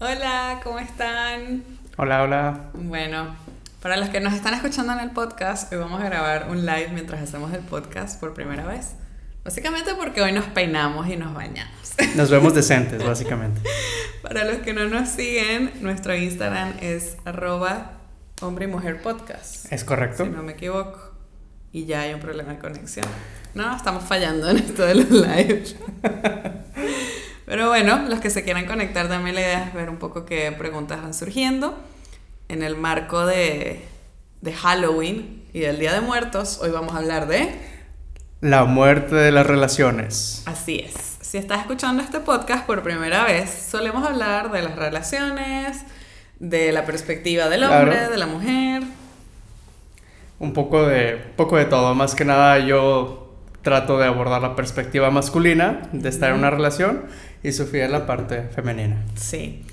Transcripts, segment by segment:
Hola, ¿cómo están? Hola, hola. Bueno, para los que nos están escuchando en el podcast, hoy vamos a grabar un live mientras hacemos el podcast por primera vez. Básicamente porque hoy nos peinamos y nos bañamos. Nos vemos decentes, básicamente. Para los que no nos siguen, nuestro Instagram es arroba hombre y mujer podcast. ¿Es correcto? Si no me equivoco. Y ya hay un problema de conexión. No, estamos fallando en esto de los lives. Pero bueno, los que se quieran conectar también la idea es ver un poco qué preguntas van surgiendo. En el marco de, de Halloween y del Día de Muertos, hoy vamos a hablar de... La muerte de las relaciones. Así es. Si estás escuchando este podcast por primera vez, solemos hablar de las relaciones, de la perspectiva del hombre, Claro. de la mujer. Un poco de, poco de todo. Más que nada yo trato de abordar la perspectiva masculina de estar en una relación y Sofía la parte femenina. Sí.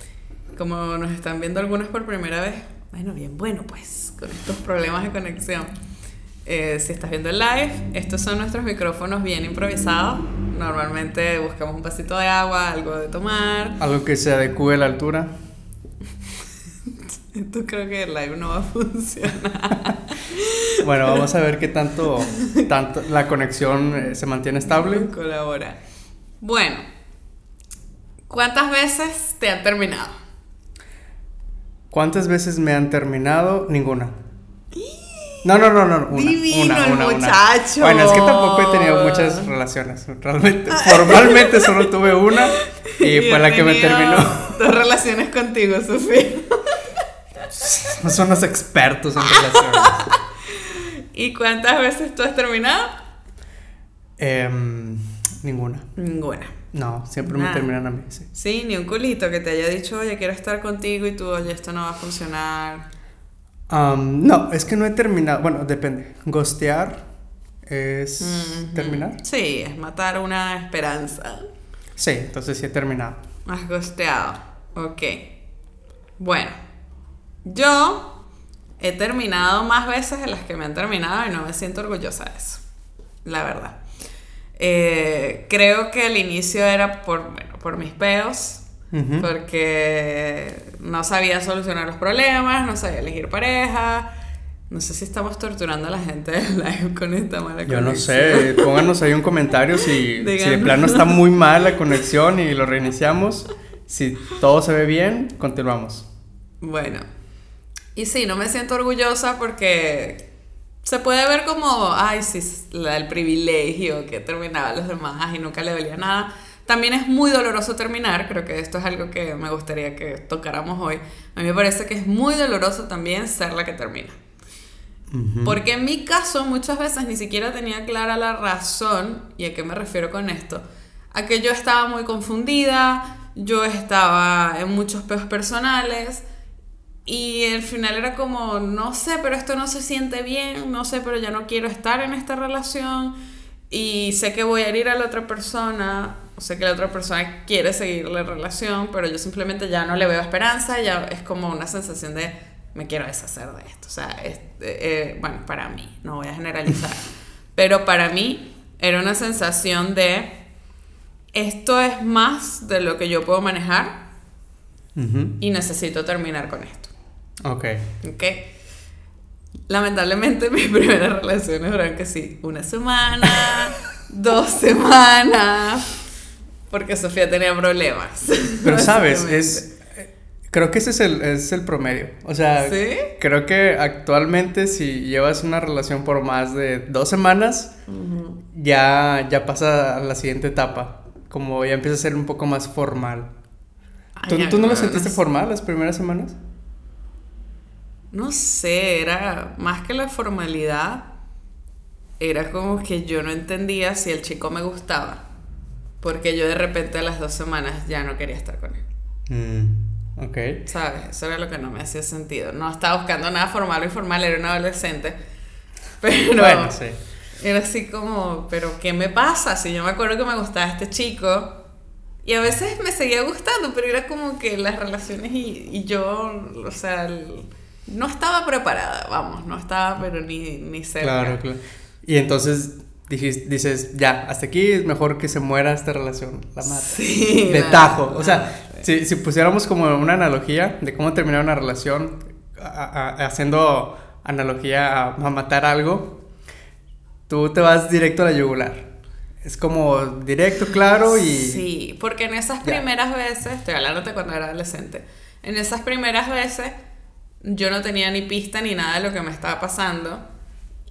Como nos están viendo algunos por primera vez, bueno, bien bueno, pues, con estos problemas de conexión. Eh, si estás viendo el live, estos son nuestros micrófonos bien improvisados. Normalmente buscamos un vasito de agua, algo de tomar. Algo que se adecue a la altura. Esto creo que el live no va a funcionar. Bueno, vamos a ver qué tanto, tanto la conexión eh, se mantiene estable. Colabora. Bueno, ¿cuántas veces te han terminado? ¿Cuántas veces me han terminado? Ninguna. No, no, no, no. Una, Divino una, una, muchacho. Bueno, es que tampoco he tenido muchas relaciones. Realmente, formalmente solo tuve una y fue la que me terminó. Dos relaciones contigo, Sofía. No son los expertos en relaciones. ¿Y cuántas veces tú has terminado? Em, ninguna. Ninguna. No, siempre Nada. me terminan a mí. Sí. Sí, ni un culito que te haya dicho, oye, quiero estar contigo y tú, oye, esto no va a funcionar. Am, no, es que no he terminado. Bueno, depende. Ghostear es Ujú. terminar. Sí, es matar una esperanza. Sí, entonces sí he terminado. Has gosteado. Ok. Bueno, yo he terminado más veces de las que me han terminado y no me siento orgullosa de eso. La verdad. Eh, creo que al inicio era por, bueno, por mis peos. Ujú. Porque no sabía solucionar los problemas, no sabía elegir pareja. No sé si estamos torturando a la gente del live con esta mala Yo no conexión. sé, pónganos ahí un comentario si, si de plano está muy mal la conexión y lo reiniciamos. Si todo se ve bien, continuamos. Bueno, y sí, no me siento orgullosa porque se puede ver como, ay, sí, la- el privilegio que terminaba los demás y nunca le dolía nada. También es muy doloroso terminar, creo que esto es algo que me gustaría que tocáramos hoy. A mí me parece que es muy doloroso también ser la que termina. Porque en mi caso muchas veces ni siquiera tenía clara la razón, y a qué me refiero con esto, a que yo estaba muy confundida, yo estaba en muchos peos personales, y al final era como, no sé, pero esto no se siente bien, no sé, pero ya no quiero estar en esta relación, y sé que voy a herir a la otra persona, o sé que la otra persona quiere seguir la relación, pero yo simplemente ya no le veo esperanza, ya es como una sensación de me quiero deshacer de esto. O sea, es- eh, eh, bueno, para mí, no voy a generalizar, pero para mí era una sensación de esto es más de lo que yo puedo manejar Ujú. y necesito terminar con esto. Ok. ¿Ok? Lamentablemente mis primeras relaciones duraron que sí, una semana, dos semanas, porque Sofía tenía problemas. Pero sabes, es. eh, Creo que ese es el, es el promedio. O sea, ¿Sí? creo que actualmente si llevas una relación por más de dos semanas, ya, ya pasa a la siguiente etapa. Como ya empieza a ser un poco más formal. ¿Tú, Ay, tú no lo sentiste formal las primeras semanas? No sé, era más que la formalidad, era como que yo no entendía si el chico me gustaba, porque yo de repente a las dos semanas ya no quería estar con él, Mm, ok. ¿sabes? Eso era lo que no me hacía sentido. No estaba buscando nada formal o informal, era un adolescente, pero Bueno, sí. era así como, pero ¿qué me pasa? Si yo me acuerdo que me gustaba este chico. Y a veces me seguía gustando, pero era como que las relaciones y, y yo, o sea, el- no estaba preparada, vamos, no estaba, pero ni, ni cerca. Claro, claro. Y entonces dijis- dices, ya, hasta aquí es mejor que se muera esta relación. La mata. Sí. de tajo. O sea, si, si pusiéramos como una analogía de cómo terminar una relación, haciendo analogía a, matar algo, tú te vas directo a la yugular. Es como directo, claro y... Sí, porque en esas primeras veces, estoy hablándote cuando era adolescente, en esas primeras veces yo no tenía ni pista ni nada de lo que me estaba pasando.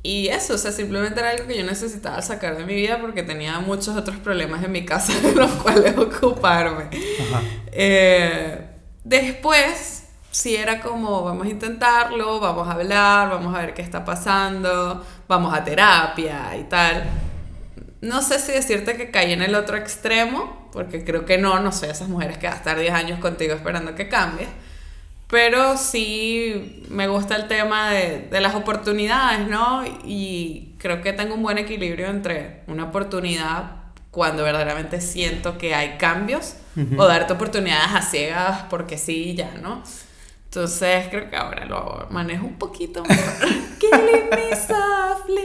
Y eso, o sea, simplemente era algo que yo necesitaba sacar de mi vida porque tenía muchos otros problemas en mi casa de los cuales ocuparme. Eh, después, si era como, vamos a intentarlo, vamos a hablar, vamos a ver qué está pasando, vamos a terapia y tal. No sé si decirte que caí en el otro extremo, porque creo que no, no sé, esas mujeres que van a estar 10 años contigo esperando que cambies pero sí me gusta el tema de, de, las oportunidades, ¿no? Y creo que tengo un buen equilibrio entre una oportunidad cuando verdaderamente siento que hay cambios o darte oportunidades a ciegas porque sí ya, ¿no? Entonces creo que ahora lo manejo un poquito mejor. Killing me softly.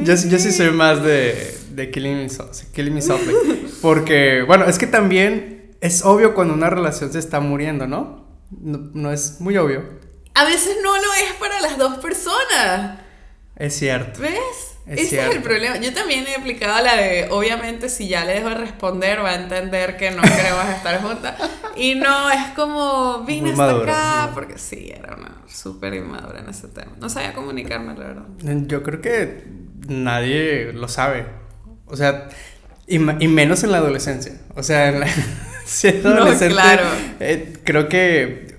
yo, yo sí soy más de, de killing, me killing me softly. Porque, bueno, es que también es obvio cuando una relación se está muriendo, ¿no? No, es muy obvio. A veces no lo es para las dos personas. Es cierto. ¿Ves? Ese es el problema. Yo también he aplicado la de, obviamente, si ya le dejo de responder, va a entender que no queremos estar juntas. Y no, es como, vine hasta acá, porque sí, era una súper inmadura en ese tema. No sabía comunicarme, la verdad. Yo creo que nadie lo sabe. O sea, y, y menos en la adolescencia. O sea, en la, siendo adolescente. claro. Eh, creo que.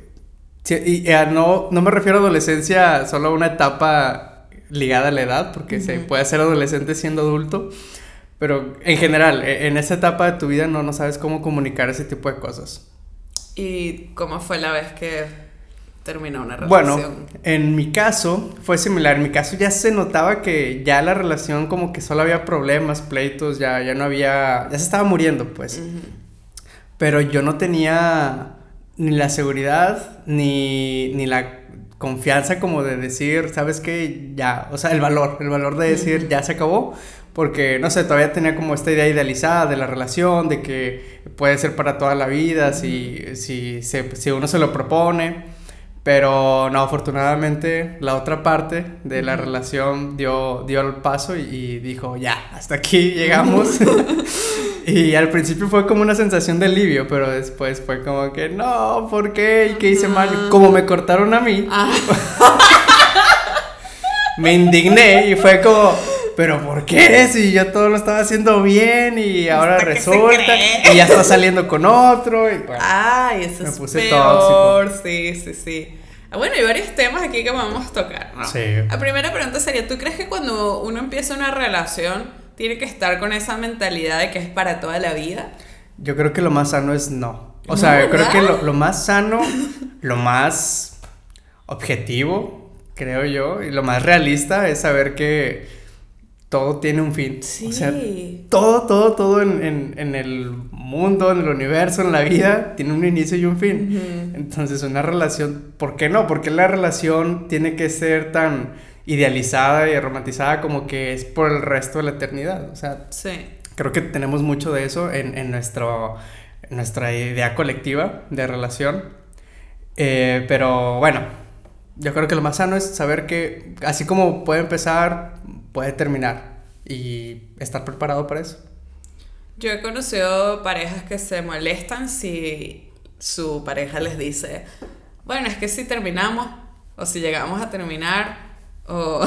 Y, no, no me refiero a adolescencia solo a una etapa ligada a la edad, porque se puede ser adolescente siendo adulto. Pero en general, e, en esa etapa de tu vida no, no sabes cómo comunicar ese tipo de cosas. ¿Y cómo fue la vez que terminó una relación? Bueno, en mi caso fue similar. En mi caso ya se notaba que ya la relación como que solo había problemas, pleitos, ya, ya no había... Ya se estaba muriendo, pues pero yo no tenía ni la seguridad ni, ni la confianza como de decir, ¿sabes qué? Ya, o sea, el valor, el valor de decir, ya se acabó, porque, no sé, todavía tenía como esta idea idealizada de la relación, de que puede ser para toda la vida si, si, si uno se lo propone. Pero no, afortunadamente la otra parte de la relación dio, dio el paso y, y dijo, ya, hasta aquí llegamos. Y al principio fue como una sensación de alivio, pero después fue como que, no, ¿por qué? ¿Y qué hice mal? Como me cortaron a mí, ah. me indigné y fue como, pero ¿por qué? Si yo todo lo estaba haciendo bien y ahora resulta y ya está saliendo con otro. Y, Ay, eso me es puse peor. Sí, sí, sí. Ah, bueno, hay varios temas aquí que vamos a tocar, ¿no? Sí. La primera pregunta sería, ¿tú crees que cuando uno empieza una relación tiene que estar con esa mentalidad de que es para toda la vida? Yo creo que lo más sano es no. O sea, yo creo que lo, más sano, lo más objetivo, creo yo, y lo más realista es saber que todo tiene un fin. Sí. O sea, todo, todo, todo en, el mundo, en el universo, en la vida, tiene un inicio y un fin. Entonces, una relación, ¿por qué no? Porque la relación tiene que ser tan idealizada y romantizada como que es por el resto de la eternidad. O sea, sí. creo que tenemos mucho de eso en, en, nuestro, nuestra idea colectiva de relación. Eh, pero bueno, yo creo que lo más sano es saber que así como puede empezar, puede terminar y estar preparado para eso. Yo he conocido parejas que se molestan si su pareja les dice, bueno, es que si terminamos o si llegamos a terminar, o,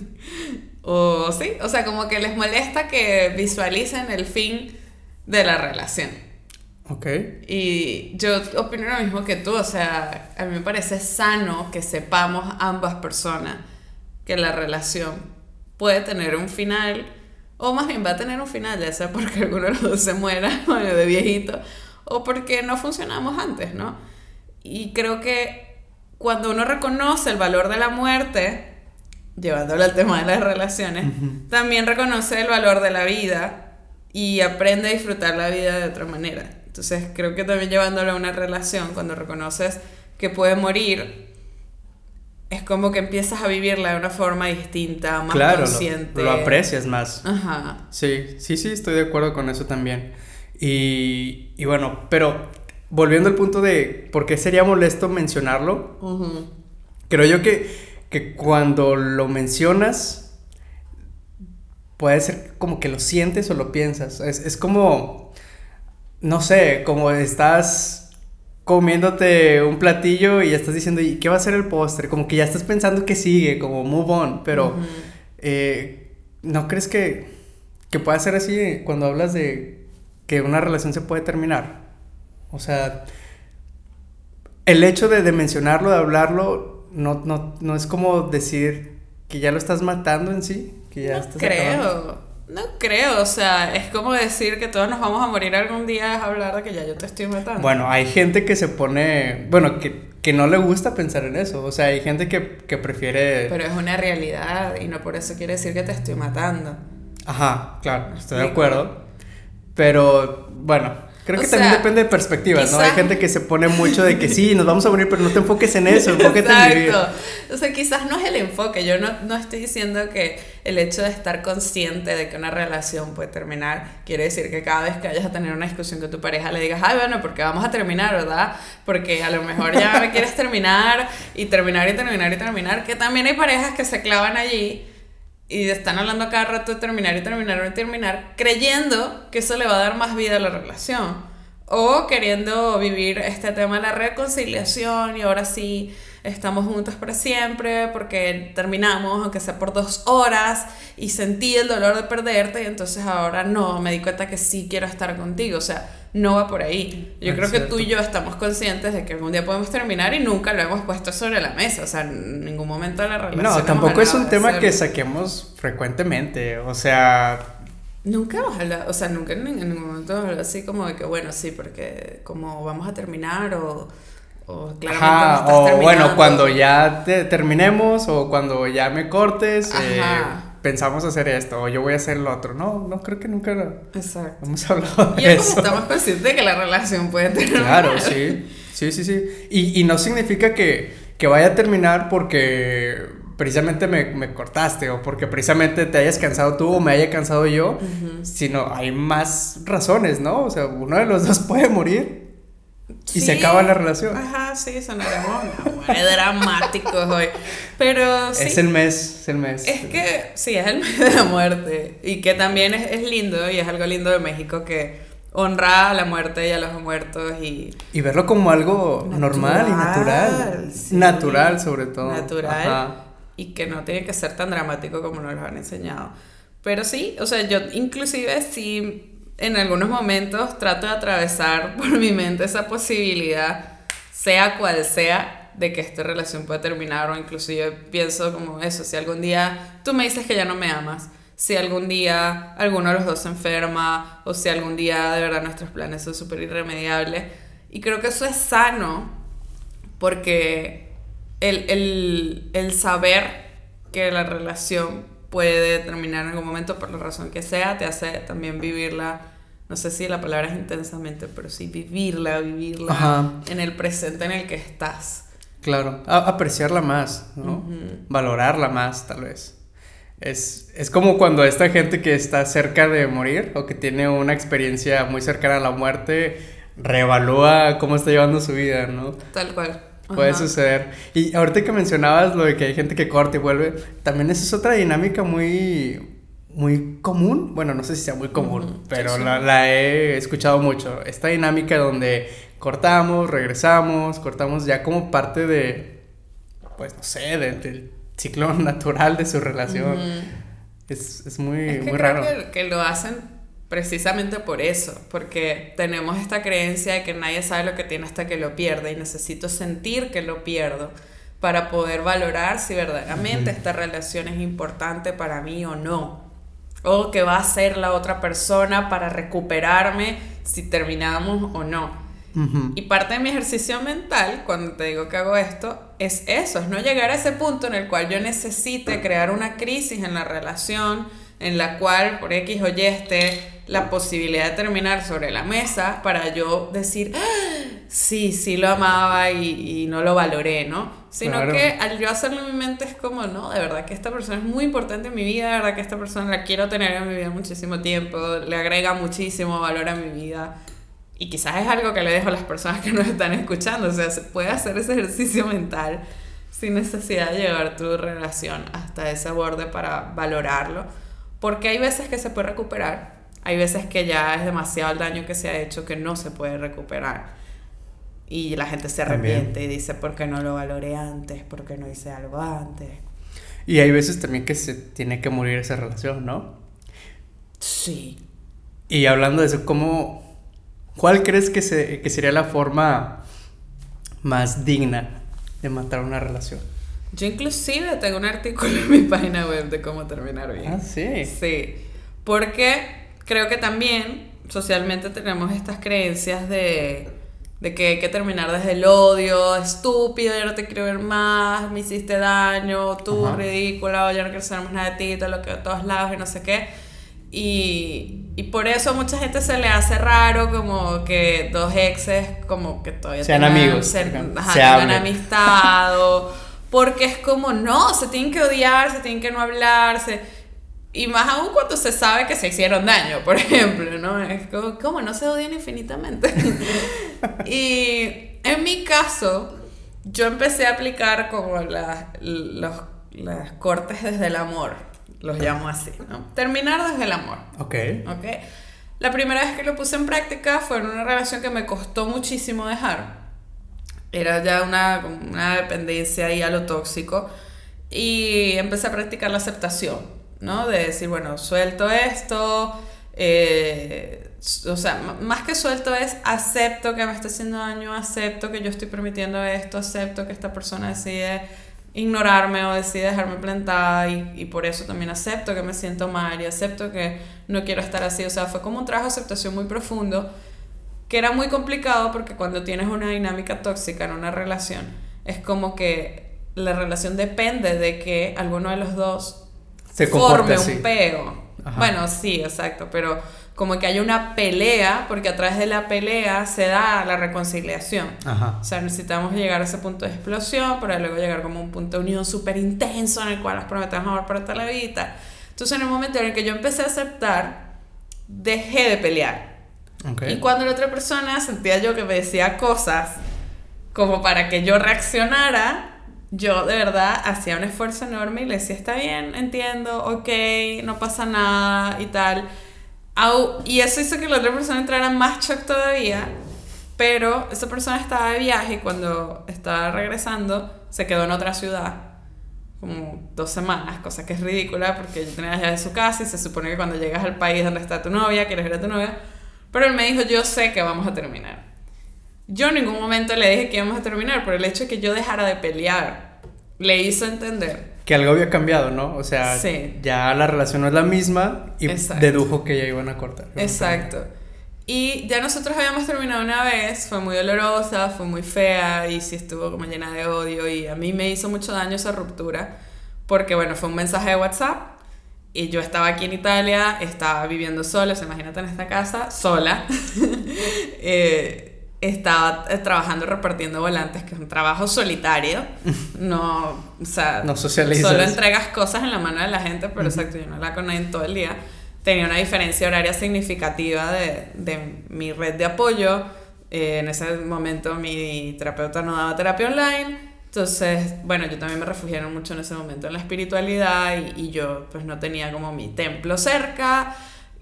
o sí, o sea, como que les molesta que visualicen el fin de la relación. Ok. Y yo opino lo mismo que tú, o sea, a mí me parece sano que sepamos ambas personas que la relación puede tener un final, o más bien va a tener un final, ya sea porque alguno de los dos se muera, o de viejito, o porque no funcionamos antes, ¿no? Y creo que cuando uno reconoce el valor de la muerte, llevándolo al tema de las relaciones, también reconoce el valor de la vida y aprende a disfrutar la vida de otra manera. Entonces creo que también llevándolo a una relación, cuando reconoces que puede morir, es como que empiezas a vivirla de una forma distinta, más consciente. Lo, lo aprecias más. Ajá. Sí, sí, sí, estoy de acuerdo con eso también. Y, y bueno, pero volviendo al punto de por qué sería molesto mencionarlo, creo yo que, que cuando lo mencionas, puede ser como que lo sientes o lo piensas. Es, es como, no sé, como estás comiéndote un platillo y ya estás diciendo, ¿y qué va a ser el postre? Como que ya estás pensando que sigue, como move on, pero eh, ¿no crees que, que pueda ser así cuando hablas de que una relación se puede terminar? O sea, el hecho de, mencionarlo, de hablarlo, no, no, no, es como decir que ya lo estás matando en sí, que ya no creo. No creo, o sea, es como decir que todos nos vamos a morir algún día es hablar de que ya yo te estoy matando. Bueno, hay gente que se pone, bueno, que, que no le gusta pensar en eso, o sea, hay gente que, que prefiere... Pero es una realidad y no por eso quiere decir que te estoy matando. Ajá, claro, estoy de acuerdo. Pero, bueno, Creo que también depende de perspectivas, ¿no? Hay gente que se pone mucho de que sí, nos vamos a morir, pero no te enfoques en eso, enfóquete en vivir. O sea, quizás no es el enfoque. Yo no, no estoy diciendo que el hecho de estar consciente de que una relación puede terminar quiere decir que cada vez que vayas a tener una discusión con tu pareja le digas, ay, bueno, porque vamos a terminar, ¿verdad? Porque a lo mejor ya me quieres terminar y terminar y terminar y terminar. Que también hay parejas que se clavan allí y están hablando cada rato de terminar y terminar y terminar, creyendo que eso le va a dar más vida a la relación. O queriendo vivir este tema de la reconciliación y ahora sí estamos juntos para siempre porque terminamos, aunque sea por dos horas, y sentí el dolor de perderte y entonces ahora no, me di cuenta que sí quiero estar contigo. O sea, no va por ahí. Yo creo que tú y yo estamos conscientes de que algún día podemos terminar y nunca lo hemos puesto sobre la mesa. O sea, en ningún momento de la relación. No, tampoco es un tema que saquemos frecuentemente. O sea. Nunca hemos hablado, o sea, nunca en ningún momento así como de que, bueno, sí, porque como vamos a terminar o o claramente o bueno, cuando ya te terminemos o cuando ya me cortes, eh, pensamos hacer esto o yo voy a hacer lo otro. No, no creo que nunca Exacto. hemos hablado de y eso. estamos conscientes de que la relación puede terminar. Claro, sí. Sí, sí, sí. Y, y no significa que, que, vaya a terminar porque precisamente me, me, cortaste o porque precisamente te hayas cansado tú o me haya cansado yo, sino hay más razones, ¿no? O sea, uno de los dos puede morir y se acaba la relación. Ajá, sí, sonaremos dramáticos hoy. Pero sí. Es el mes, es el mes. Es que sí, es el mes de la muerte. Y que también es, es lindo y es algo lindo de México que honra a la muerte y a los muertos y... Y verlo como algo normal y natural. Natural sobre todo. Natural. Y que no tiene que ser tan dramático como nos lo han enseñado. Pero sí, o sea, yo inclusive sí en algunos momentos trato de atravesar por mi mente esa posibilidad, sea cual sea, de que esta relación pueda terminar o inclusive pienso como eso, si algún día tú me dices que ya no me amas, si algún día alguno de los dos se enferma o si algún día de verdad nuestros planes son súper irremediables. Y creo que eso es sano porque el, el, el saber que la relación puede terminar en algún momento por la razón que sea, te hace también vivirla, no sé si la palabra es intensamente, pero sí vivirla, vivirla en el presente en el que estás. Claro, apreciarla más, ¿no? Valorarla más, tal vez. Es, es como cuando esta gente que está cerca de morir o que tiene una experiencia muy cercana a la muerte, reevalúa cómo está llevando su vida, ¿no? Tal cual. Puede suceder. Y ahorita que mencionabas lo de que hay gente que corta y vuelve, también esa es otra dinámica muy, muy común. Bueno, no sé si sea muy común, pero La, la, he escuchado mucho. Esta dinámica donde cortamos, regresamos, cortamos ya como parte de, pues no sé, del ciclo natural de su relación. es, es, muy, muy raro. que, que lo hacen precisamente por eso, porque tenemos esta creencia de que nadie sabe lo que tiene hasta que lo pierde y necesito sentir que lo pierdo para poder valorar si verdaderamente esta relación es importante para mí o no, o que va a ser la otra persona para recuperarme si terminamos o no. Y parte de mi ejercicio mental, cuando te digo que hago esto, es eso, es no llegar a ese punto en el cual yo necesite crear una crisis en la relación, en la cual por X o Y esté la posibilidad de terminar sobre la mesa para yo decir, ah, sí, sí lo amaba y, no lo valoré, ¿no? Sino que al yo hacerlo en mi mente es como, no, de verdad que esta persona es muy importante en mi vida, de verdad que esta persona la quiero tener en mi vida muchísimo tiempo, le agrega muchísimo valor a mi vida. Y quizás es algo que le dejo a las personas que nos están escuchando, o sea, se puede hacer ese ejercicio mental sin necesidad de llevar tu relación hasta ese borde para valorarlo, porque hay veces que se puede recuperar, hay veces que ya es demasiado el daño que se ha hecho que no se puede recuperar. Y la gente se arrepiente y dice, ¿por qué no lo valoré antes? ¿Por qué no hice algo antes? Y hay veces también que se tiene que morir esa relación, ¿no? Sí. Y hablando de eso, ¿cómo, ¿cuál crees que, se, que sería la forma más digna de matar una relación? Yo inclusive tengo un artículo en mi página web de cómo terminar bien. Ah, sí. Sí. Porque creo que también socialmente tenemos estas creencias de de que hay que terminar desde el odio, estúpido, yo no te quiero ver más, me hiciste daño, tú ridícula, yo no quiero saber más nada de ti, todo lo que a todos lados y no sé qué. Y, y, por eso a mucha gente se le hace raro como que dos exes como que todavía sean amigos, se tengan amistad porque es como no, se tienen que odiar, se tienen que no hablarse y más aún cuando se sabe que se hicieron daño, por ejemplo, ¿no? Es como, ¿cómo no se odian infinitamente? y en mi caso, yo empecé a aplicar como las, los, las cortes desde el amor, los llamo así, ¿no? Terminar desde el amor. Ok. Ok. La primera vez que lo puse en práctica fue en una relación que me costó muchísimo dejar. Era ya una, una dependencia ahí a lo tóxico. Y empecé a practicar la aceptación ¿no? De decir, bueno, suelto esto, eh, o sea, más que suelto es acepto que me está haciendo daño, acepto que yo estoy permitiendo esto, acepto que esta persona decide ignorarme o decide dejarme plantada y, y, por eso también acepto que me siento mal y acepto que no quiero estar así. O sea, fue como un trabajo de aceptación muy profundo que era muy complicado porque cuando tienes una dinámica tóxica en una relación es como que la relación depende de que alguno de los dos se forme un peo. Bueno, sí, exacto, pero como que hay una pelea, porque a través de la pelea se da la reconciliación. O sea, necesitamos llegar a ese punto de explosión para luego llegar como a un punto de unión súper intenso en el cual nos prometemos amor para toda la vida. Entonces, en el momento en el que yo empecé a aceptar, dejé de pelear. Y cuando la otra persona sentía yo que me decía cosas como para que yo reaccionara, yo de verdad hacía un esfuerzo enorme y le decía, está bien, entiendo, ok, no pasa nada y tal. y eso hizo que la otra persona entrara en más shock todavía, pero esa persona estaba de viaje y cuando estaba regresando se quedó en otra ciudad, como dos semanas, cosa que es ridícula porque yo tenía ya de su casa y se supone que cuando llegas al país donde está tu novia, quieres ver a tu novia, pero él me dijo, yo sé que vamos a terminar. Yo en ningún momento le dije que íbamos a terminar, pero el hecho de que yo dejara de pelear le hizo entender. Que algo había cambiado, ¿no? O sea, ya la relación no es la misma y dedujo que ya iban a cortar. Exacto. Y ya nosotros habíamos terminado una vez, fue muy dolorosa, fue muy fea y sí estuvo como llena de odio y a mí me hizo mucho daño esa ruptura porque bueno, fue un mensaje de WhatsApp y yo estaba aquí en Italia, estaba viviendo sola, se imagínate en esta casa, sola. eh, estaba eh, trabajando repartiendo volantes, que es un trabajo solitario. No, o sea, no solo entregas cosas en la mano de la gente, pero exacto, yo no la con nadie todo el día. Tenía una diferencia horaria significativa de, de mi red de apoyo. Eh, en ese momento mi terapeuta no daba terapia online. Entonces, bueno, yo también me refugié mucho en ese momento en la espiritualidad y, y yo pues no tenía como mi templo cerca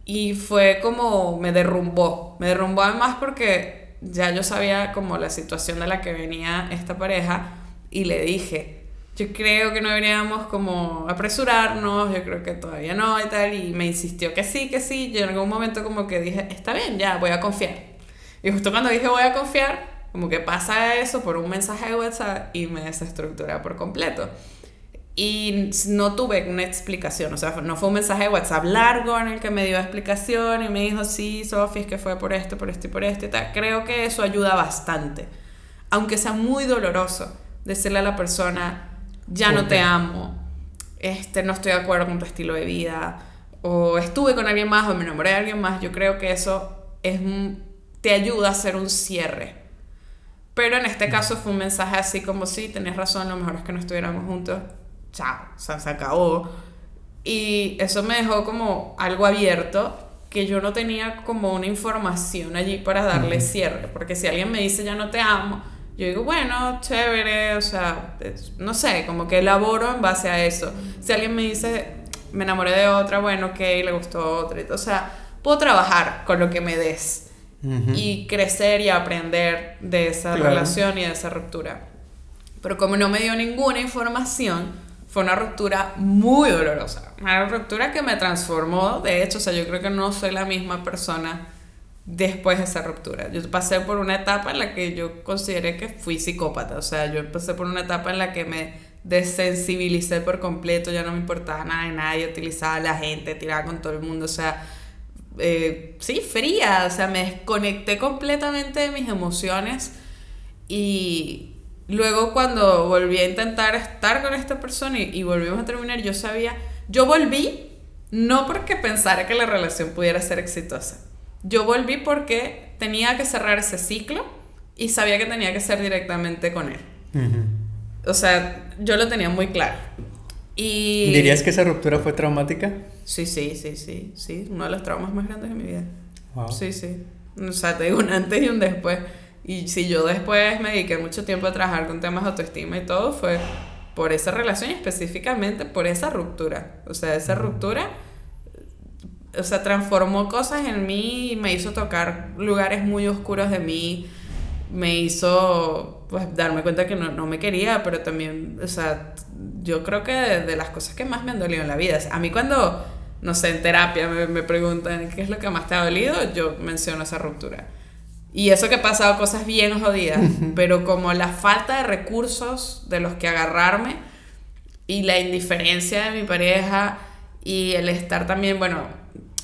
y fue como me derrumbó. Me derrumbó además porque ya yo sabía como la situación de la que venía esta pareja y le dije, yo creo que no deberíamos como apresurarnos, yo creo que todavía no y tal, y me insistió que sí, que sí, yo en algún momento como que dije, está bien, ya, voy a confiar. Y justo cuando dije voy a confiar, como que pasa eso por un mensaje de WhatsApp y me desestructura por completo. Y no tuve una explicación, o sea, no fue un mensaje de WhatsApp largo en el que me dio explicación y me dijo, sí, Sofía, es que fue por esto, por esto y por esto y tal. Creo que eso ayuda bastante, aunque sea muy doloroso decirle a la persona, ya no te amo, este, no estoy de acuerdo con tu estilo de vida, o estuve con alguien más o me enamoré de alguien más, yo creo que eso es te ayuda a hacer un cierre. Pero en este caso fue un mensaje así como, sí, tenías razón, lo mejor es que no estuviéramos juntos. Chao, o sea, se acabó. Y eso me dejó como algo abierto que yo no tenía como una información allí para darle cierre. Porque si alguien me dice ya no te amo, yo digo, bueno, chévere, o sea, no sé, como que elaboro en base a eso. Si alguien me dice, me enamoré de otra, bueno, ok, le gustó otra. O sea, puedo trabajar con lo que me des y crecer y aprender de esa relación y de esa ruptura. Pero como no me dio ninguna información, fue una ruptura muy dolorosa. Una ruptura que me transformó, de hecho, o sea, yo creo que no soy la misma persona después de esa ruptura. Yo pasé por una etapa en la que yo consideré que fui psicópata, o sea, yo pasé por una etapa en la que me desensibilicé por completo, ya no me importaba nada de nadie, utilizaba a la gente, tiraba con todo el mundo, o sea, eh, sí, fría, o sea, me desconecté completamente de mis emociones y luego cuando volví a intentar estar con esta persona y, y volvimos a terminar, yo sabía, yo volví no porque pensara que la relación pudiera ser exitosa, yo volví porque tenía que cerrar ese ciclo y sabía que tenía que ser directamente con él. O sea, yo lo tenía muy claro. Y... ¿Dirías que esa ruptura fue traumática? Sí, sí, sí, sí, sí. Uno de los traumas más grandes de mi vida. Sí, sí. O sea, te digo un antes y un después. Y si yo después me dediqué mucho tiempo a trabajar con temas de autoestima y todo, fue por esa relación y específicamente por esa ruptura. O sea, esa ruptura, o sea, transformó cosas en mí y me hizo tocar lugares muy oscuros de mí. Me hizo, pues, darme cuenta que no, no me quería, pero también, o sea, yo creo que de, las cosas que más me han dolido en la vida. A mí cuando, no sé, en terapia me, me preguntan qué es lo que más te ha dolido, yo menciono esa ruptura. Y eso que he pasado cosas bien jodidas, pero como la falta de recursos de los que agarrarme y la indiferencia de mi pareja y el estar también, bueno,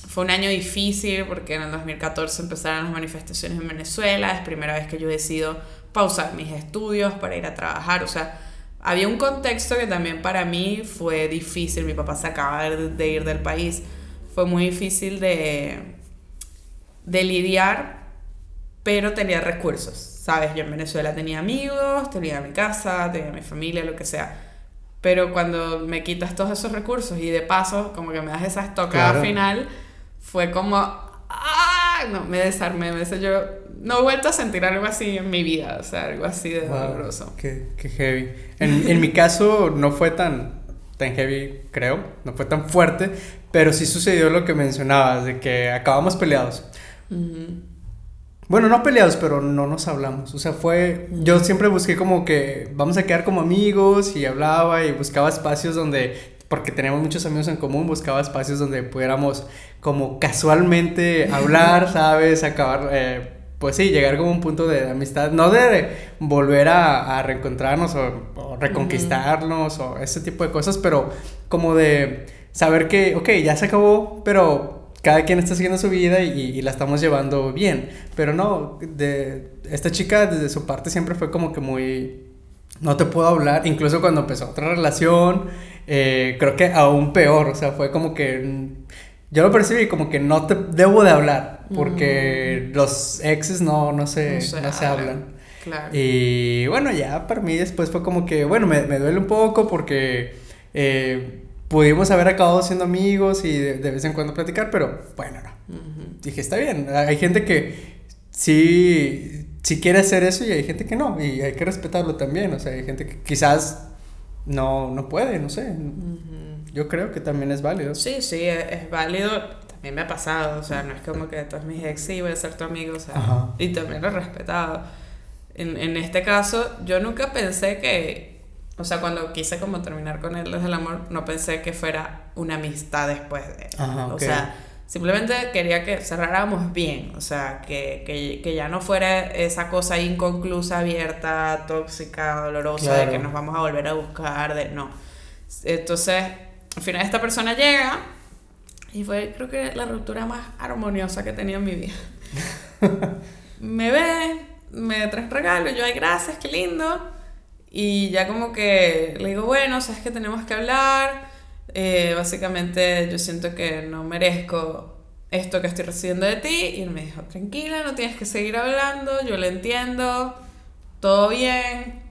fue un año difícil porque en el 2014 empezaron las manifestaciones en Venezuela, es primera vez que yo decido pausar mis estudios para ir a trabajar, o sea, había un contexto que también para mí fue difícil. Mi papá se acaba de, ir del país. Fue muy difícil de, de lidiar, pero tenía recursos. ¿Sabes? Yo en Venezuela tenía amigos, tenía mi casa, tenía mi familia, lo que sea. Pero cuando me quitas todos esos recursos y de paso, como que me das esa estocada final, fue como. ¡Ah! No, me desarmé. Me yo no he vuelto a sentir algo así en mi vida, o sea, algo así de doloroso. Qué, qué heavy. En, en mi caso no fue tan, tan heavy, creo, no fue tan fuerte, pero sí sucedió lo que mencionabas, de que acabamos peleados. Bueno, no peleados, pero no nos hablamos. O sea, fue. Yo siempre busqué como que vamos a quedar como amigos y hablaba y buscaba espacios donde. Porque teníamos muchos amigos en común, buscaba espacios donde pudiéramos como casualmente hablar, ¿sabes? Acabar. Eh, pues sí, llegar como un punto de amistad, no de volver a, reencontrarnos o, reconquistarnos o ese tipo de cosas, pero como de saber que, ok, ya se acabó, pero cada quien está siguiendo su vida y, la estamos llevando bien. Pero no, de esta chica desde su parte siempre fue como que muy... No te puedo hablar, incluso cuando empezó otra relación, eh, creo que aún peor, o sea, fue como que yo lo percibí como que no te debo de hablar, porque los exes no, no, se, no se, hablan. Claro. Y bueno, ya para mí después fue como que, bueno, me, me duele un poco porque eh, pudimos haber acabado siendo amigos y de, vez en cuando platicar, pero bueno, no. Dije, está bien, hay gente que sí, sí quiere hacer eso y hay gente que no, y hay que respetarlo también, o sea, hay gente que quizás no, no puede, no sé. Yo creo que también es válido. Sí, sí, es, válido. También me ha pasado, o sea, no es como que todos mis ex sí voy a ser tu amigo, o sea, y también lo he respetado. En, en este caso, yo nunca pensé que, o sea, cuando quise como terminar con él desde el amor, no pensé que fuera una amistad después de O sea, simplemente quería que cerráramos bien, o sea, que, que, que, ya no fuera esa cosa inconclusa, abierta, tóxica, dolorosa, de que nos vamos a volver a buscar, de no. Entonces, al final esta persona llega y fue creo que la ruptura más armoniosa que he tenido en mi vida. me ve, me trae regalo, yo, ay, gracias, qué lindo. Y ya como que le digo, bueno, sabes que tenemos que hablar. Eh, básicamente yo siento que no merezco esto que estoy recibiendo de ti. Y él me dijo, tranquila, no tienes que seguir hablando, yo lo entiendo. todo bien,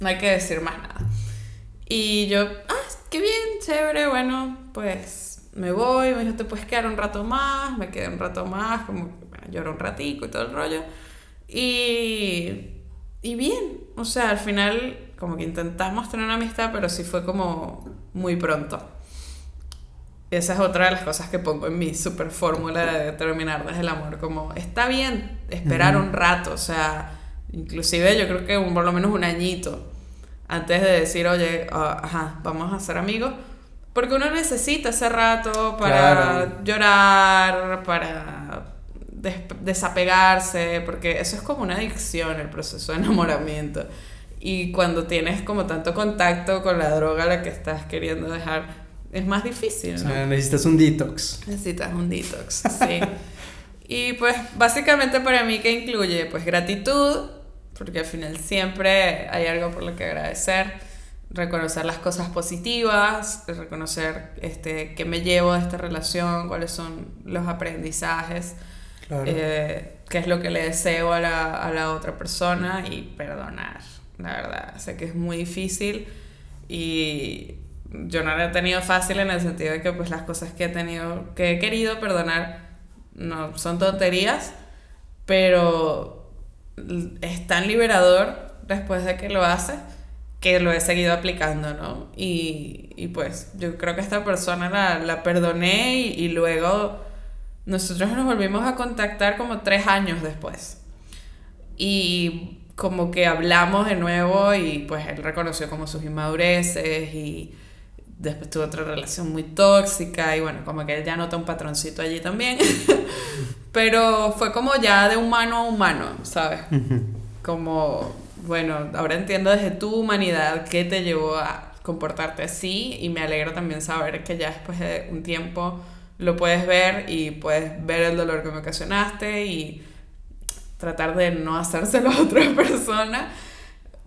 no hay que decir más nada. Y yo, ah, qué bien, chévere, bueno, pues me voy, me dijo, te puedes quedar un rato más, me quedé un rato más, como, bueno, lloré un ratico y todo el rollo. Y, y bien, o sea, al final como que intentamos tener una amistad, pero sí fue como muy pronto. Esa es otra de las cosas que pongo en mi super fórmula de terminar desde el amor, como está bien esperar un rato, o sea, inclusive yo creo que un, por lo menos un añito antes de decir, oye, ah, ajá, vamos a ser amigos, porque uno necesita ese rato para llorar, para desapegarse, porque eso es como una adicción, el proceso de enamoramiento. Y cuando tienes como tanto contacto con la droga a la que estás queriendo dejar, es más difícil. ¿no? necesitas un detox. Necesitas un detox, sí. y pues básicamente para mí, ¿qué incluye? Pues gratitud, porque al final siempre hay algo por lo que agradecer, reconocer las cosas positivas, reconocer este, qué me llevo de esta relación, cuáles son los aprendizajes, eh, qué es lo que le deseo a la, a la otra persona y perdonar la verdad. Sé que es muy difícil y yo no lo he tenido fácil en el sentido de que pues las cosas que he tenido, que he querido perdonar, no son tonterías, pero es tan liberador después de que lo haces que lo he seguido aplicando, ¿no? Y, y pues yo creo que esta persona la, la perdoné y, y luego nosotros nos volvimos a contactar como tres años después. Y como que hablamos de nuevo y pues él reconoció como sus inmadureces y después tuvo otra relación muy tóxica y bueno, como que él ya notó un patroncito allí también. Pero fue como ya de humano a humano, ¿sabes? Como, bueno, ahora entiendo desde tu humanidad qué te llevó a comportarte así y me alegra también saber que ya después de un tiempo lo puedes ver y puedes ver el dolor que me ocasionaste y tratar de no hacérselo a otra persona,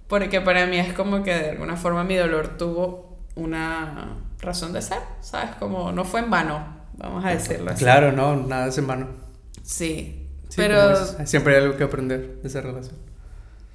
porque para mí es como que de alguna forma mi dolor tuvo una razón de ser, ¿sabes? Como no fue en vano, vamos a decirlo así. Claro, no, nada es en vano. Sí, pero... siempre hay algo que aprender de esa relación.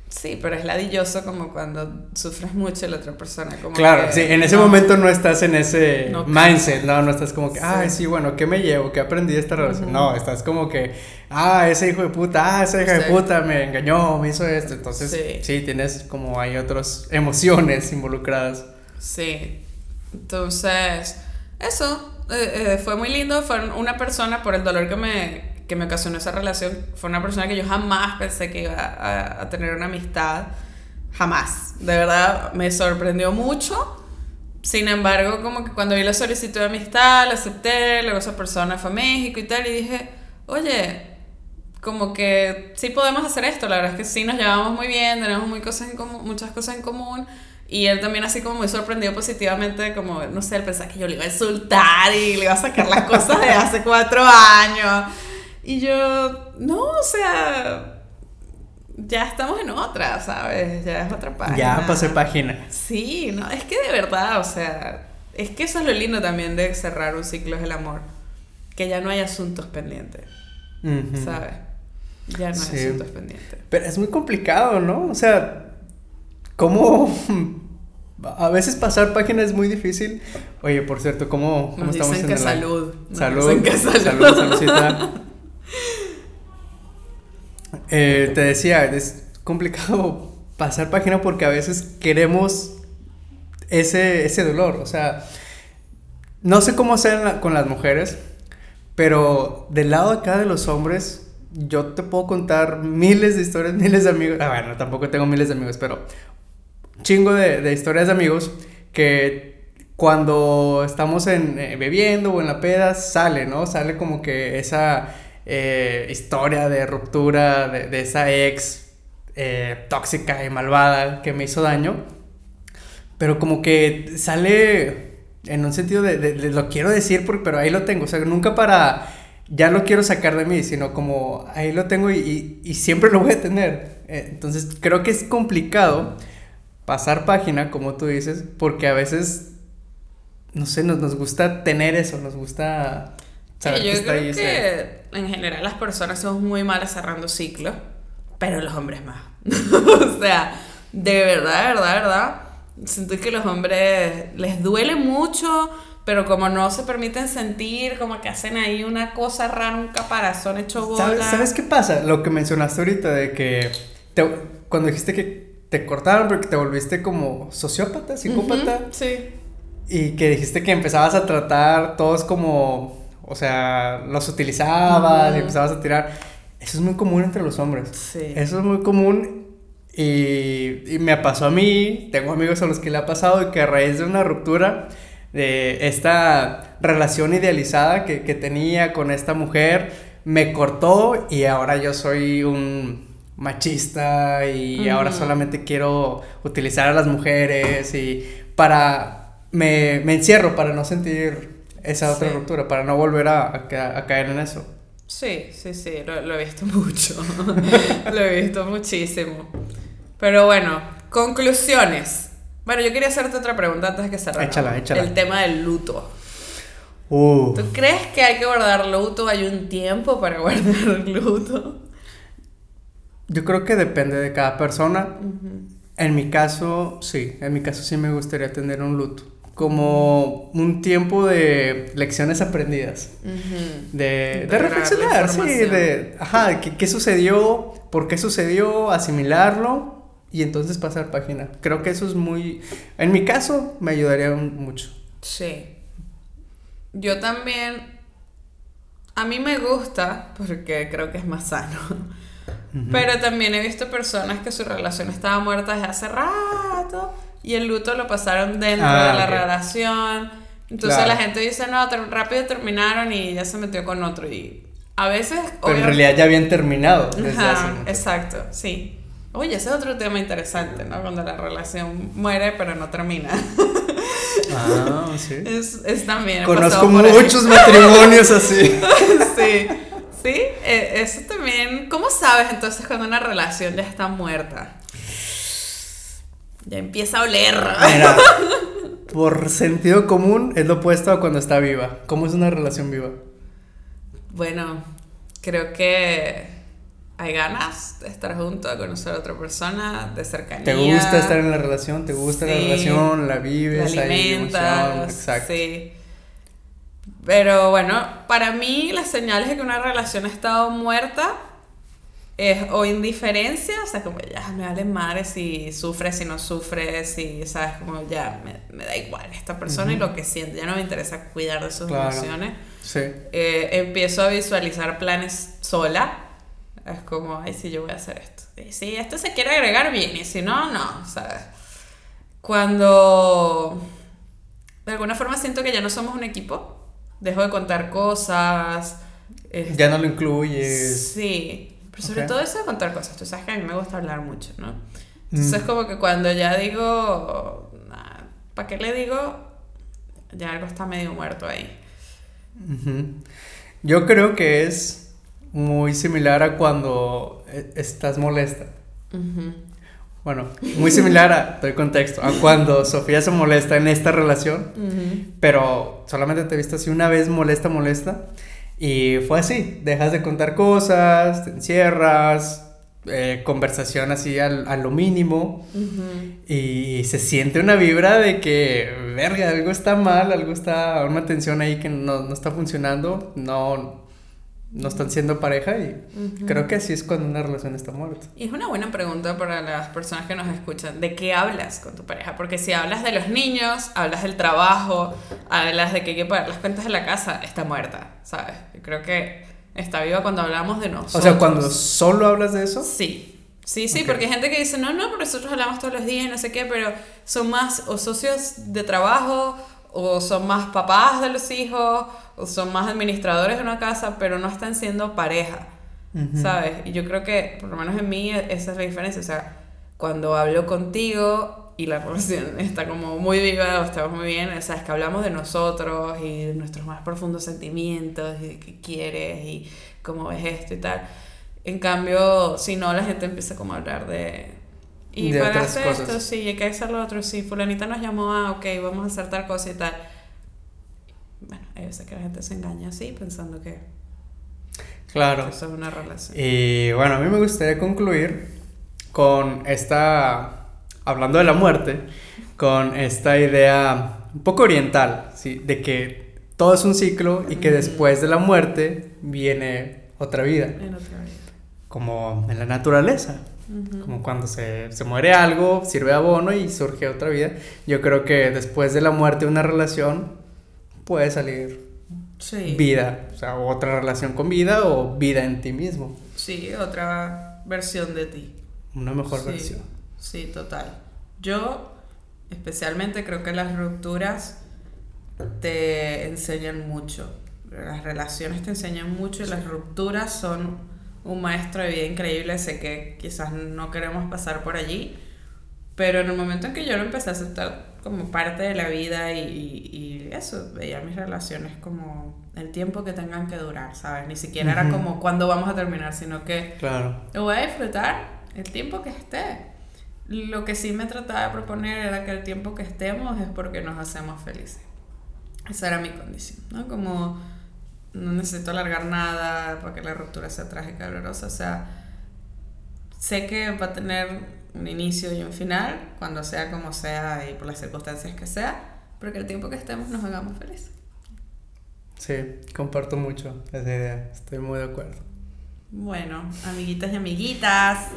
Sí, pero es ladilloso como cuando sufres mucho la otra persona. Como claro, sí, en ese momento no estás en ese mindset, no, no estás como que, ay, sí, bueno, ¿qué me llevo? ¿Qué aprendí de esta relación? No, estás como que, ah, ese hijo de puta, ah, esa hija de puta me engañó, me hizo esto. Entonces, sí, tienes como hay otras emociones involucradas. Sí, entonces, eso eh, eh, fue muy lindo, fue una persona por el dolor que me que me ocasionó esa relación fue una persona que yo jamás pensé que iba a, tener una amistad. Jamás. De verdad, me sorprendió mucho. Sin embargo, como que cuando vi la solicitud de amistad, la acepté, luego esa persona fue a México y tal, y dije, oye, como que sí podemos hacer esto, la verdad es que sí nos llevamos muy bien, tenemos muy cosas en muchas cosas en común. Y él también así como muy sorprendido positivamente, como, no sé, él pensaba que yo le iba a insultar y le iba a sacar las cosas de hace cuatro años. Y yo, no, o sea, ya estamos en otra, ¿sabes? Ya es otra página. Ya pasé página. Sí, no, es que de verdad, o sea, es que eso es lo lindo también de cerrar un ciclo del amor, que ya no hay asuntos pendientes, ¿sabes? Ya no hay asuntos pendientes. Pero es muy complicado, ¿no? O sea, ¿cómo a veces pasar página es muy difícil. Oye, por cierto, ¿cómo, cómo estamos en que salud. Salud. Dicen que salud. Salud, Eh, te decía, es complicado pasar página porque a veces queremos ese, ese dolor. O sea, no sé cómo sea con las mujeres, pero del lado acá de los hombres, yo te puedo contar miles de historias, miles de amigos. Ah, bueno, tampoco tengo miles de amigos, pero chingo de, historias de amigos que cuando estamos en, eh, bebiendo o en la peda sale, ¿no? Sale como que esa eh, historia de ruptura de, esa ex eh, tóxica y malvada que me hizo daño. Pero como que sale en un sentido de, lo quiero decir, pero ahí lo tengo. O sea, nunca para ya lo quiero sacar de mí, sino como ahí lo tengo y, y, siempre lo voy a tener. Eh, entonces creo que es complicado pasar página, como tú dices, porque a veces, no sé, nos, nos gusta tener eso, nos gusta yo creo que en general las personas somos muy malas cerrando ciclos, pero los hombres más. o sea, de verdad, de verdad, de verdad, siento que los hombres les duele mucho, pero como no se permiten sentir, como que hacen ahí una cosa rara, un caparazón hecho bola. ¿Sabes, ¿Sabes qué pasa? Lo que mencionaste ahorita de que cuando dijiste que te cortaron porque te volviste como sociópata, psicópata. sí. Y que dijiste que empezabas a tratar todos como, o sea, los utilizabas y empezabas a tirar. Eso es muy común entre los hombres. Sí. Eso es muy común y, y, me pasó a mí, tengo amigos a los que le ha pasado y que a raíz de una ruptura de esta relación idealizada que, que tenía con esta mujer, me cortó y ahora yo soy un machista y ahora solamente quiero utilizar a las mujeres y para, me, me encierro para no sentir esa otra ruptura, para no volver a, a, caer en eso. Sí, sí, sí, lo, lo he visto mucho, lo he visto muchísimo. Pero bueno, conclusiones. Bueno, yo quería hacerte otra pregunta antes de que cerrara. Échala, échala. El tema del luto. Uh. ¿Tú crees que hay que guardar luto? ¿Hay un tiempo para guardar luto? Yo creo que depende de cada persona. En mi caso, sí. En mi caso sí me gustaría tener un luto. Como un tiempo de lecciones aprendidas. De, de reflexionar, sí. De, ajá, ¿qué, ¿qué sucedió? ¿Por qué sucedió? Asimilarlo y entonces pasar página. Creo que eso es muy, en mi caso, me ayudaría mucho. Sí. Yo también, a mí me gusta, porque creo que es más sano, pero también he visto personas que su relación estaba muerta desde hace rato y el luto lo pasaron dentro ah, de la relación. Entonces la gente dice, no, rápido terminaron y ya se metió con otro y a veces... Pero en realidad ya habían terminado. Ajá, exacto, sí. Oye, ese es otro tema interesante, ¿no? Cuando la relación muere pero no termina. Ah, sí. Es, es también. Conozco muchos matrimonios así. sí. Sí, e, eso también. ¿Cómo sabes entonces cuando una relación ya está muerta? Ya empieza a oler. Mira, por sentido común es lo opuesto a cuando está viva. ¿Cómo es una relación viva? Bueno, creo que hay ganas de estar junto, de conocer a otra persona, de cercanía. ¿Te gusta estar en la relación? ¿Te gusta la relación? ¿La vives? La alimentas, Exacto. Sí. Pero bueno, para mí las señales de que una relación ha estado muerta o indiferencia, o sea, como ya me vale madre si sufre, si no sufre, si, sabes, como ya me, da igual esta persona y lo que siente, ya no me interesa cuidar de sus emociones. Sí. Eh, empiezo a visualizar planes sola es como, ay, sí, yo voy a hacer esto. Y si esto se quiere agregar, bien, y si no, no, ¿sabes? Cuando de alguna forma siento que ya no somos un equipo, dejo de contar cosas. ya no lo incluyes. Sí, pero sobre todo eso de contar cosas. Tú sabes que a mí me gusta hablar mucho, ¿no? Entonces es mm. como que cuando ya digo, ¿para qué le digo? Ya algo está medio muerto ahí. Yo creo que es muy similar a cuando eh, estás molesta. Bueno, muy similar a, doy contexto, a cuando Sofía se molesta en esta relación, pero solamente te viste así una vez molesta, molesta, y fue así, dejas de contar cosas, te encierras, eh, conversación así al, a lo mínimo, y se siente una vibra de que, verga, algo está mal, algo está, una tensión ahí que no, no está funcionando, no no están siendo pareja y creo que así es cuando una relación está muerta. Y es una buena pregunta para las personas que nos escuchan, ¿de qué hablas con tu pareja? Porque si hablas de los niños, hablas del trabajo, hablas de que hay que pagar las cuentas de la casa, está muerta, ¿sabes? Yo creo que está viva cuando hablamos de nosotros. O sea, cuando solo hablas de eso. Sí. Sí, sí, porque hay gente que dice, no, no, porque nosotros hablamos todos los días, no sé qué, pero son más o socios de trabajo, o son más papás de los hijos, o son más administradores de una casa, pero no están siendo pareja, ¿sabes? Y yo creo que, por lo menos en mí, esa es la diferencia. O sea, cuando hablo contigo y la relación está como muy viva o estamos muy bien, o sea, es que hablamos de nosotros y de nuestros más profundos sentimientos y de qué quieres y cómo ves esto y tal. En cambio, si no, la gente empieza como a hablar de... Y para hacer esto, sí, hay que hacer lo otro, sí, fulanita nos llamó, ah, ok, vamos a hacer tal cosa y tal bueno, hay veces que la gente se engaña así pensando que... Claro. Eso es una relación. Y bueno, a mí me gustaría concluir con esta, hablando de la muerte, con esta idea un poco oriental, ¿sí? De que todo es un ciclo y que después de la muerte viene otra vida. En otra vida. Como en la naturaleza. Como cuando se, se muere algo, sirve abono y surge otra vida. Yo creo que después de la muerte de una relación puede salir Sí. vida, o sea, otra relación con vida o vida en ti mismo, Sí, otra versión de ti. una mejor Sí, versión. Sí, total. Yo especialmente creo que las rupturas te enseñan mucho. Las relaciones te enseñan mucho y las rupturas son un maestro de vida increíble. Sé que quizás no queremos pasar por allí, pero en el momento en que yo lo empecé a aceptar como parte de la vida y, y- y eso, veía mis relaciones como el tiempo que tengan que durar, ¿sabes? Ni siquiera era Ujú. como cuándo vamos a terminar, sino que Claro, lo voy a disfrutar el tiempo que esté. Lo que sí me trataba de proponer era que el tiempo que estemos es porque nos hacemos felices. Esa era mi condición, ¿no? Como no necesito alargar nada para que la ruptura sea trágica, dolorosa. O sea, sé que va a tener un inicio y un final, cuando sea como sea y por las circunstancias que sea, pero que el tiempo que estemos nos hagamos felices. sí, comparto mucho esa idea, estoy muy de acuerdo. Bueno, amiguitas y amiguitas,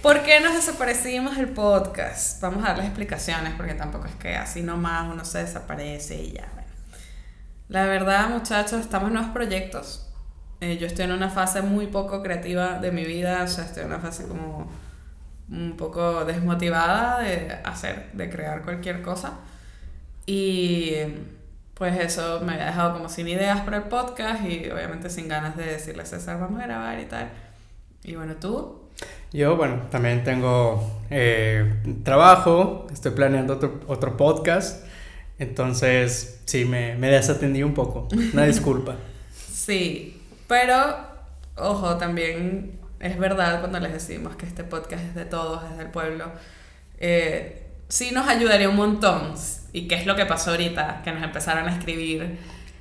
¿por qué nos desaparecimos el podcast? Vamos a darles explicaciones porque tampoco es que así nomás uno se desaparece y ya. La verdad, muchachos, estamos en nuevos proyectos. Eh, yo estoy en una fase muy poco creativa de mi vida, o sea, estoy en una fase como un poco desmotivada de hacer, de crear cualquier cosa. Y pues eso me había dejado como sin ideas para el podcast y obviamente sin ganas de decirle a César, vamos a grabar y tal. Y bueno, tú, Yo, bueno, también tengo eh, trabajo, estoy planeando otro, otro podcast, entonces sí, me, me desatendí un poco, una disculpa. sí, pero ojo, también es verdad cuando les decimos que este podcast es de todos, es del pueblo. Eh, sí nos ayudaría un montón. ¿Y qué es lo que pasó ahorita? Que nos empezaron a escribir.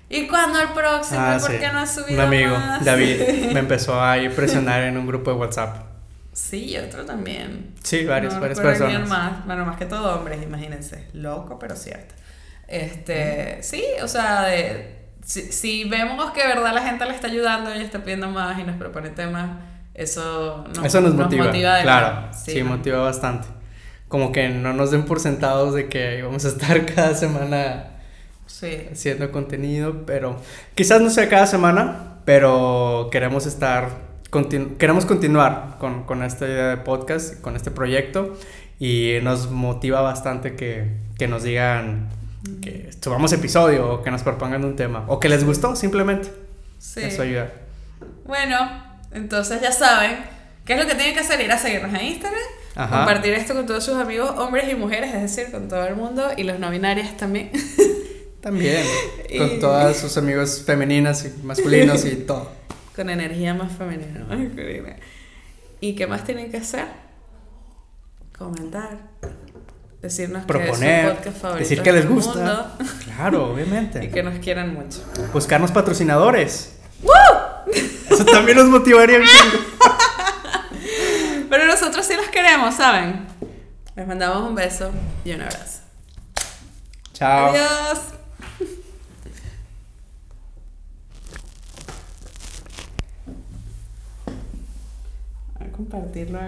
¿Y cuándo el próximo? Ah, ¿Por sí. qué no has subido Un amigo, más? David, me empezó a presionar en un grupo de WhatsApp. Sí, y otro también. Sí, varios, No varias personas. Más, bueno, más que todo hombres, imagínense. Loco, pero cierto. Este, sí, o sea, de, si, si vemos que de verdad la gente le está ayudando y está pidiendo más y nos propone temas, eso nos, Eso nos motiva, de claro, verdad. sí, ¿no? motiva bastante. Como que no nos den por sentados de que vamos a estar cada semana Sí, haciendo contenido, pero quizás no sea cada semana, pero queremos estar, continu- queremos continuar con, con esta idea de podcast, con este proyecto y nos motiva bastante que, que nos digan que subamos episodio o que nos propongan un tema o que les gustó simplemente. sí. Eso ayuda. Bueno, entonces ya saben, ¿qué es lo que tienen que hacer? Ir a seguirnos en Instagram, Ajá. compartir esto con todos sus amigos, hombres y mujeres, es decir, con todo el mundo y los no binarios también. También, Y- con todas sus amigos femeninas y masculinos y todo. Con energía más femenina, masculina. ¿Y qué más tienen que hacer? Comentar. Decirnos que es su Proponer, decir que les gusta. mundo Claro, y obviamente. que nos quieran mucho. Buscarnos patrocinadores. Eso también nos motivaría. Pero nosotros sí los queremos, ¿saben? Les mandamos un beso y un abrazo. Chao. Adiós. A compartirlo.